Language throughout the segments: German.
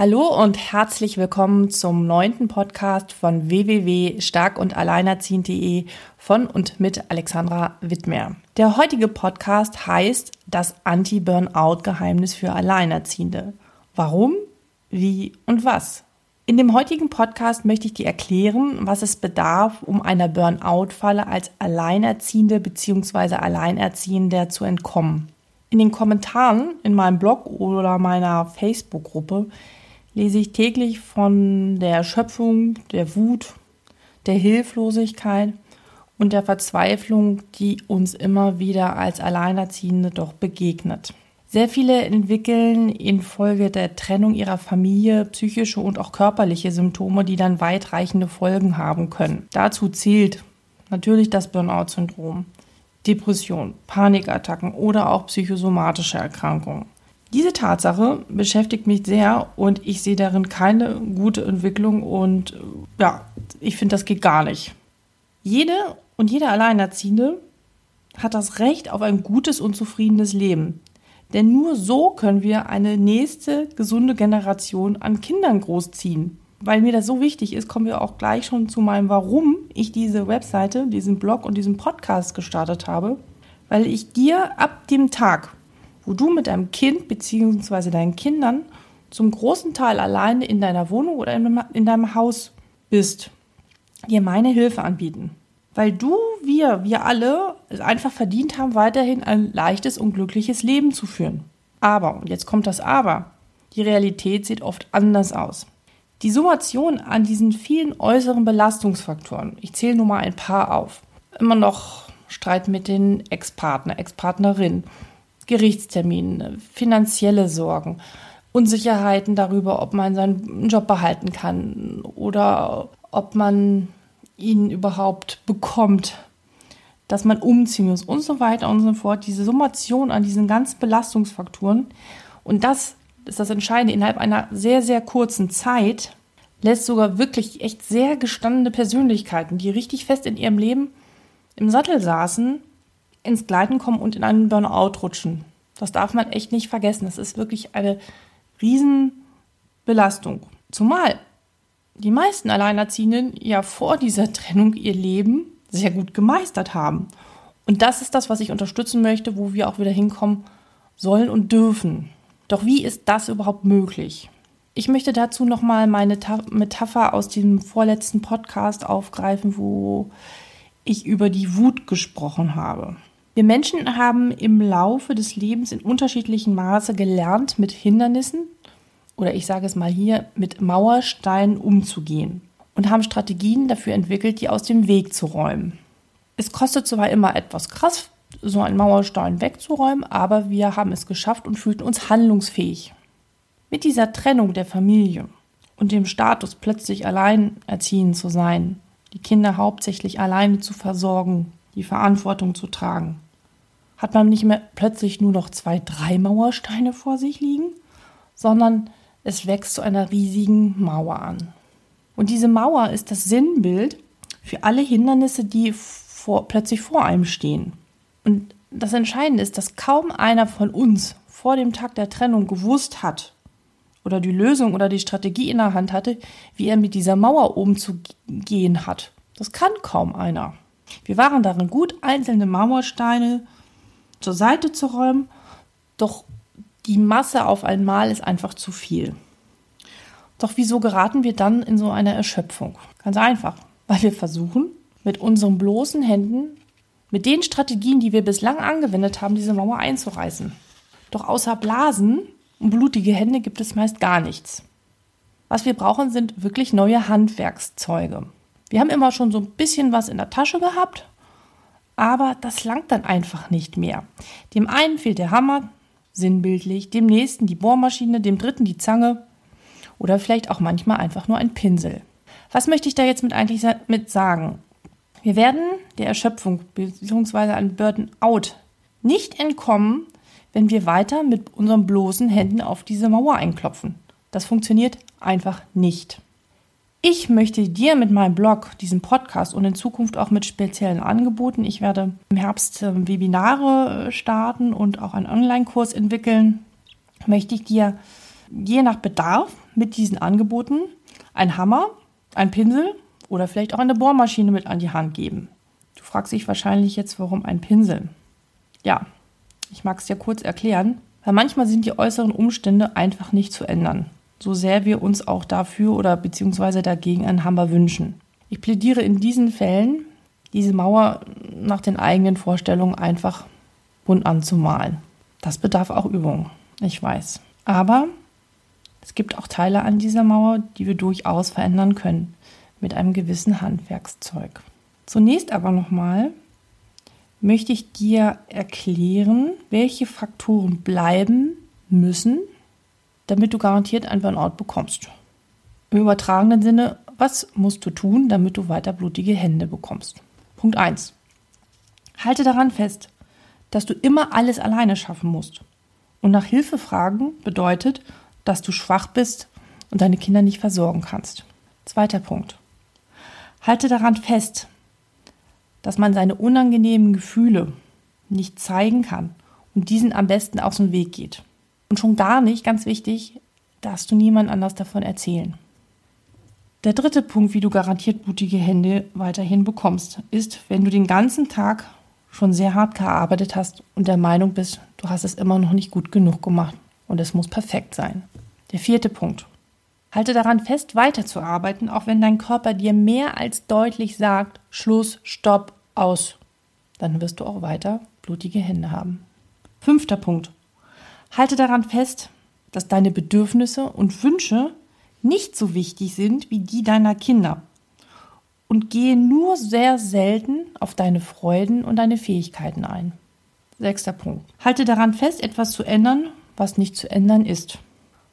Hallo und herzlich willkommen zum neunten Podcast von www.starkundalleinerziehend.de von und mit Alexandra Wittmer. Der heutige Podcast heißt Das Anti-Burnout-Geheimnis für Alleinerziehende. Warum, wie und was? In dem heutigen Podcast möchte ich dir erklären, was es bedarf, um einer Burnout-Falle als Alleinerziehende bzw. Alleinerziehender zu entkommen. In den Kommentaren in meinem Blog oder meiner Facebook-Gruppe lese ich täglich von der Erschöpfung, der Wut, der Hilflosigkeit und der Verzweiflung, die uns immer wieder als Alleinerziehende doch begegnet. Sehr viele entwickeln infolge der Trennung ihrer Familie psychische und auch körperliche Symptome, die dann weitreichende Folgen haben können. Dazu zählt natürlich das Burnout-Syndrom, Depression, Panikattacken oder auch psychosomatische Erkrankungen. Diese Tatsache beschäftigt mich sehr und ich sehe darin keine gute Entwicklung und ja, ich finde, das geht gar nicht. Jede und jeder Alleinerziehende hat das Recht auf ein gutes und zufriedenes Leben. Denn nur so können wir eine nächste gesunde Generation an Kindern großziehen. Weil mir das so wichtig ist, kommen wir auch gleich schon zu meinem, warum ich diese Webseite, diesen Blog und diesen Podcast gestartet habe. Weil ich dir ab dem Tag, wo du mit deinem Kind bzw. deinen Kindern zum großen Teil alleine in deiner Wohnung oder in deinem Haus bist, dir meine Hilfe anbieten. Weil du, wir, wir alle es einfach verdient haben, weiterhin ein leichtes und glückliches Leben zu führen. Aber, und jetzt kommt das Aber, die Realität sieht oft anders aus. Die Summation an diesen vielen äußeren Belastungsfaktoren, ich zähle nur mal ein paar auf. Immer noch Streit mit den Ex-Partner, Ex-Partnerin, Gerichtstermine, finanzielle Sorgen, Unsicherheiten darüber, ob man seinen Job behalten kann oder ob man ihn überhaupt bekommt, dass man umziehen muss und so weiter und so fort. Diese Summation an diesen ganzen Belastungsfaktoren und das ist das Entscheidende, innerhalb einer sehr, sehr kurzen Zeit lässt sogar wirklich echt sehr gestandene Persönlichkeiten, die richtig fest in ihrem Leben im Sattel saßen, ins Gleiten kommen und in einen Burnout rutschen. Das darf man echt nicht vergessen. Das ist wirklich eine Riesenbelastung. Zumal die meisten Alleinerziehenden ja vor dieser Trennung ihr Leben sehr gut gemeistert haben. Und das ist das, was ich unterstützen möchte, wo wir auch wieder hinkommen sollen und dürfen. Doch wie ist das überhaupt möglich? Ich möchte dazu nochmal meine Metapher aus dem vorletzten Podcast aufgreifen, wo ich über die Wut gesprochen habe. Wir Menschen haben im Laufe des Lebens in unterschiedlichem Maße gelernt, mit Hindernissen oder ich sage es mal hier, mit Mauersteinen umzugehen und haben Strategien dafür entwickelt, die aus dem Weg zu räumen. Es kostet zwar immer etwas Kraft, so einen Mauerstein wegzuräumen, aber wir haben es geschafft und fühlten uns handlungsfähig. Mit dieser Trennung der Familie und dem Status, plötzlich allein erziehen zu sein, die Kinder hauptsächlich alleine zu versorgen, die Verantwortung zu tragen. Hat man nicht mehr plötzlich nur noch zwei, drei Mauersteine vor sich liegen, sondern es wächst zu einer riesigen Mauer an. Und diese Mauer ist das Sinnbild für alle Hindernisse, die vor, plötzlich vor einem stehen. Und das Entscheidende ist, dass kaum einer von uns vor dem Tag der Trennung gewusst hat oder die Lösung oder die Strategie in der Hand hatte, wie er mit dieser Mauer umzugehen hat. Das kann kaum einer. Wir waren darin gut, einzelne Mauersteine zur Seite zu räumen, doch die Masse auf einmal ist einfach zu viel. Doch wieso geraten wir dann in so eine Erschöpfung? Ganz einfach, weil wir versuchen, mit unseren bloßen Händen, mit den Strategien, die wir bislang angewendet haben, diese Mauer einzureißen. Doch außer Blasen und blutige Hände gibt es meist gar nichts. Was wir brauchen, sind wirklich neue Handwerkszeuge. Wir haben immer schon so ein bisschen was in der Tasche gehabt, aber das langt dann einfach nicht mehr. Dem einen fehlt der Hammer, sinnbildlich, dem nächsten die Bohrmaschine, dem dritten die Zange oder vielleicht auch manchmal einfach nur ein Pinsel. Was möchte ich da jetzt mit eigentlich mit sagen? Wir werden der Erschöpfung bzw. einem Burden-out nicht entkommen, wenn wir weiter mit unseren bloßen Händen auf diese Mauer einklopfen. Das funktioniert einfach nicht. Ich möchte dir mit meinem Blog, diesem Podcast und in Zukunft auch mit speziellen Angeboten, ich werde im Herbst ähm, Webinare äh, starten und auch einen Online-Kurs entwickeln, möchte ich dir je nach Bedarf mit diesen Angeboten einen Hammer, einen Pinsel oder vielleicht auch eine Bohrmaschine mit an die Hand geben. Du fragst dich wahrscheinlich jetzt, warum ein Pinsel? Ja, ich mag es dir kurz erklären, weil manchmal sind die äußeren Umstände einfach nicht zu ändern, so sehr wir uns auch dafür oder beziehungsweise dagegen einen Hammer wünschen. Ich plädiere in diesen Fällen, diese Mauer nach den eigenen Vorstellungen einfach bunt anzumalen. Das bedarf auch Übung, ich weiß. Aber es gibt auch Teile an dieser Mauer, die wir durchaus verändern können mit einem gewissen Handwerkszeug. Zunächst aber nochmal möchte ich dir erklären, welche Faktoren bleiben müssen, damit du garantiert ein Burnout bekommst. Im übertragenen Sinne, was musst du tun, damit du weiter blutige Hände bekommst? Punkt 1. Halte daran fest, dass du immer alles alleine schaffen musst. Und nach Hilfe fragen bedeutet, dass du schwach bist und deine Kinder nicht versorgen kannst. Zweiter Punkt. Halte daran fest, dass man seine unangenehmen Gefühle nicht zeigen kann und diesen am besten aus dem Weg geht. Und schon gar nicht, ganz wichtig, darfst du niemand anders davon erzählen. Der dritte Punkt, wie du garantiert blutige Hände weiterhin bekommst, ist, wenn du den ganzen Tag schon sehr hart gearbeitet hast und der Meinung bist, du hast es immer noch nicht gut genug gemacht und es muss perfekt sein. Der vierte Punkt. Halte daran fest, weiterzuarbeiten, auch wenn dein Körper dir mehr als deutlich sagt, Schluss, Stopp, aus. Dann wirst du auch weiter blutige Hände haben. Fünfter Punkt. Halte daran fest, dass deine Bedürfnisse und Wünsche nicht so wichtig sind wie die deiner Kinder und gehe nur sehr selten auf deine Freuden und deine Fähigkeiten ein. Sechster Punkt. Halte daran fest, etwas zu ändern, was nicht zu ändern ist.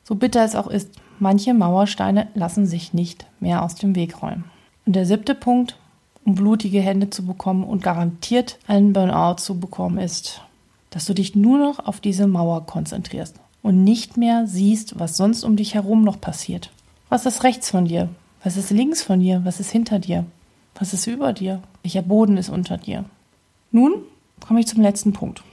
So bitter es auch ist, manche Mauersteine lassen sich nicht mehr aus dem Weg räumen. Und der siebte Punkt, um blutige Hände zu bekommen und garantiert einen Burnout zu bekommen, ist, dass du dich nur noch auf diese Mauer konzentrierst und nicht mehr siehst, was sonst um dich herum noch passiert. Was ist rechts von dir? Was ist links von dir? Was ist hinter dir? Was ist über dir? Welcher Boden ist unter dir? Nun komme ich zum letzten Punkt.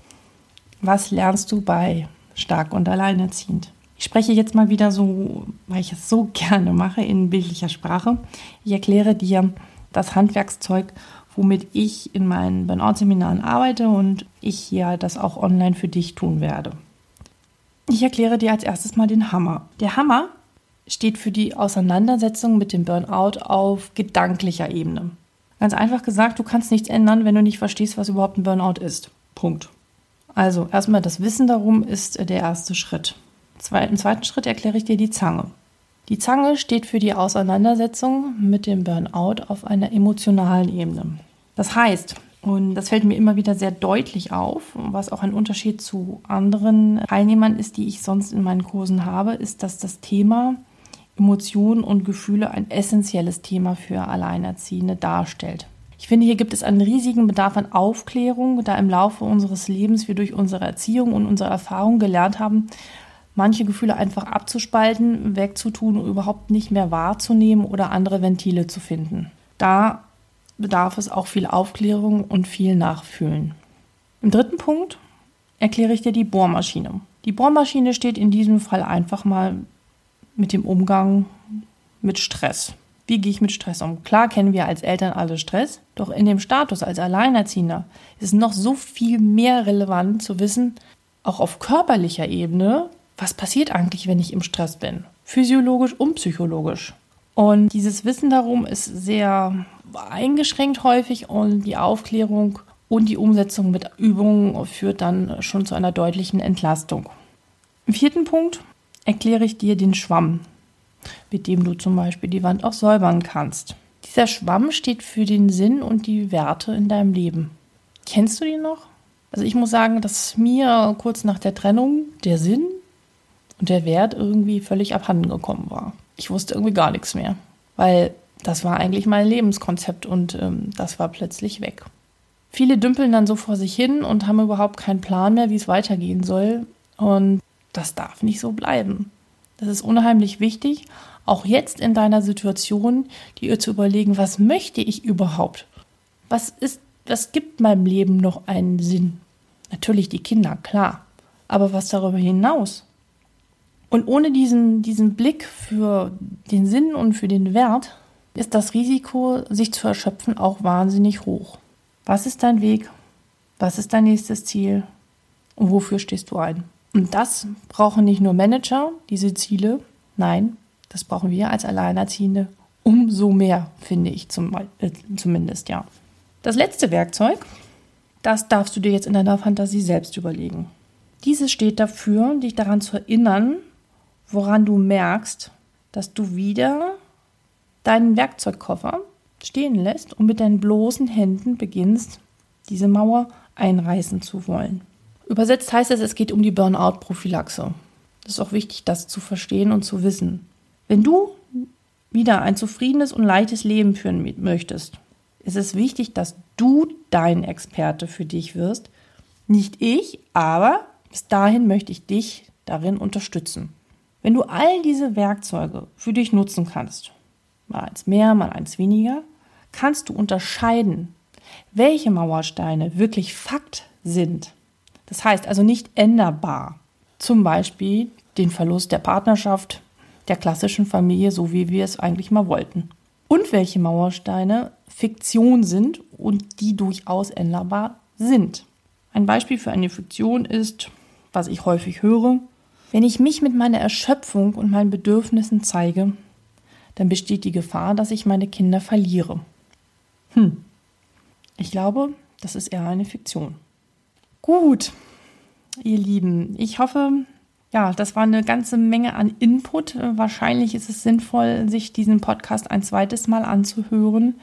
Was lernst du bei stark und alleinerziehend? Ich spreche jetzt mal wieder so, weil ich es so gerne mache, in bildlicher Sprache. Ich erkläre dir das Handwerkszeug, womit ich in meinen Burnout-Seminaren arbeite und ich hier das auch online für dich tun werde. Ich erkläre dir als erstes mal den Hammer. Der Hammer steht für die Auseinandersetzung mit dem Burnout auf gedanklicher Ebene. Ganz einfach gesagt, du kannst nichts ändern, wenn du nicht verstehst, was überhaupt ein Burnout ist. Punkt. Also erstmal das Wissen darum ist der erste Schritt. Im zweiten Schritt erkläre ich dir die Zange. Die Zange steht für die Auseinandersetzung mit dem Burnout auf einer emotionalen Ebene. Das heißt, und das fällt mir immer wieder sehr deutlich auf, was auch ein Unterschied zu anderen Teilnehmern ist, die ich sonst in meinen Kursen habe, ist, dass das Thema Emotionen und Gefühle ein essentielles Thema für Alleinerziehende darstellt. Ich finde, hier gibt es einen riesigen Bedarf an Aufklärung, da im Laufe unseres Lebens wir durch unsere Erziehung und unsere Erfahrung gelernt haben, manche Gefühle einfach abzuspalten, wegzutun überhaupt nicht mehr wahrzunehmen oder andere Ventile zu finden. Da bedarf es auch viel Aufklärung und viel Nachfühlen. Im dritten Punkt erkläre ich dir die Bohrmaschine. Die Bohrmaschine steht in diesem Fall einfach mal mit dem Umgang mit Stress. Wie gehe ich mit Stress um? Klar kennen wir als Eltern alle Stress, doch in dem Status als Alleinerziehender ist noch so viel mehr relevant zu wissen, auch auf körperlicher Ebene, was passiert eigentlich, wenn ich im Stress bin? Physiologisch und psychologisch. Und dieses Wissen darum ist sehr eingeschränkt häufig und die Aufklärung und die Umsetzung mit Übungen führt dann schon zu einer deutlichen Entlastung. Im vierten Punkt erkläre ich dir den Schwamm, mit dem du zum Beispiel die Wand auch säubern kannst. Dieser Schwamm steht für den Sinn und die Werte in deinem Leben. Kennst du die noch? Also ich muss sagen, dass mir kurz nach der Trennung der Sinn und der Wert irgendwie völlig abhanden gekommen war. Ich wusste irgendwie gar nichts mehr, weil das war eigentlich mein Lebenskonzept und ähm, das war plötzlich weg. Viele dümpeln dann so vor sich hin und haben überhaupt keinen Plan mehr, wie es weitergehen soll. Und das darf nicht so bleiben. Das ist unheimlich wichtig, auch jetzt in deiner Situation, dir zu überlegen, was möchte ich überhaupt? Was ist, was gibt meinem Leben noch einen Sinn? Natürlich die Kinder, klar. Aber was darüber hinaus? Und ohne diesen, diesen Blick für den Sinn und für den Wert ist das Risiko, sich zu erschöpfen, auch wahnsinnig hoch. Was ist dein Weg? Was ist dein nächstes Ziel? Und wofür stehst du ein? Und das brauchen nicht nur Manager, diese Ziele. Nein, das brauchen wir als Alleinerziehende umso mehr, finde ich zum, äh, zumindest, ja. Das letzte Werkzeug, das darfst du dir jetzt in deiner Fantasie selbst überlegen. Dieses steht dafür, dich daran zu erinnern, woran du merkst, dass du wieder deinen Werkzeugkoffer stehen lässt und mit deinen bloßen Händen beginnst, diese Mauer einreißen zu wollen. Übersetzt heißt es, es geht um die Burnout-Prophylaxe. Es ist auch wichtig, das zu verstehen und zu wissen. Wenn du wieder ein zufriedenes und leichtes Leben führen möchtest, ist es wichtig, dass du dein Experte für dich wirst. Nicht ich, aber bis dahin möchte ich dich darin unterstützen. Wenn du all diese Werkzeuge für dich nutzen kannst mal eins mehr, mal eins weniger, kannst du unterscheiden, welche Mauersteine wirklich Fakt sind. Das heißt also nicht änderbar. Zum Beispiel den Verlust der Partnerschaft, der klassischen Familie, so wie wir es eigentlich mal wollten. Und welche Mauersteine Fiktion sind und die durchaus änderbar sind. Ein Beispiel für eine Fiktion ist, was ich häufig höre, wenn ich mich mit meiner Erschöpfung und meinen Bedürfnissen zeige, dann besteht die Gefahr, dass ich meine Kinder verliere. Hm. Ich glaube, das ist eher eine Fiktion. Gut, ihr Lieben, ich hoffe, ja, das war eine ganze Menge an Input. Wahrscheinlich ist es sinnvoll, sich diesen Podcast ein zweites Mal anzuhören,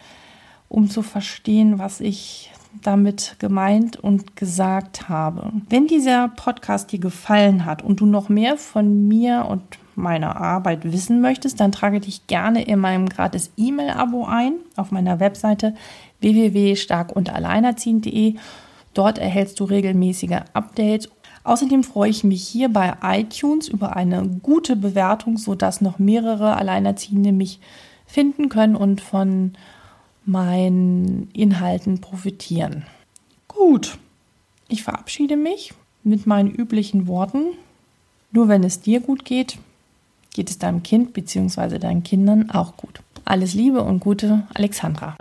um zu verstehen, was ich damit gemeint und gesagt habe. Wenn dieser Podcast dir gefallen hat und du noch mehr von mir und meiner Arbeit wissen möchtest, dann trage dich gerne in meinem gratis E-Mail-Abo ein auf meiner Webseite www.starkundalleinerziehend.de. Dort erhältst du regelmäßige Updates. Außerdem freue ich mich hier bei iTunes über eine gute Bewertung, sodass noch mehrere Alleinerziehende mich finden können und von meinen Inhalten profitieren. Gut, ich verabschiede mich mit meinen üblichen Worten. Nur wenn es dir gut geht, geht es deinem Kind bzw. deinen Kindern auch gut. Alles Liebe und Gute, Alexandra.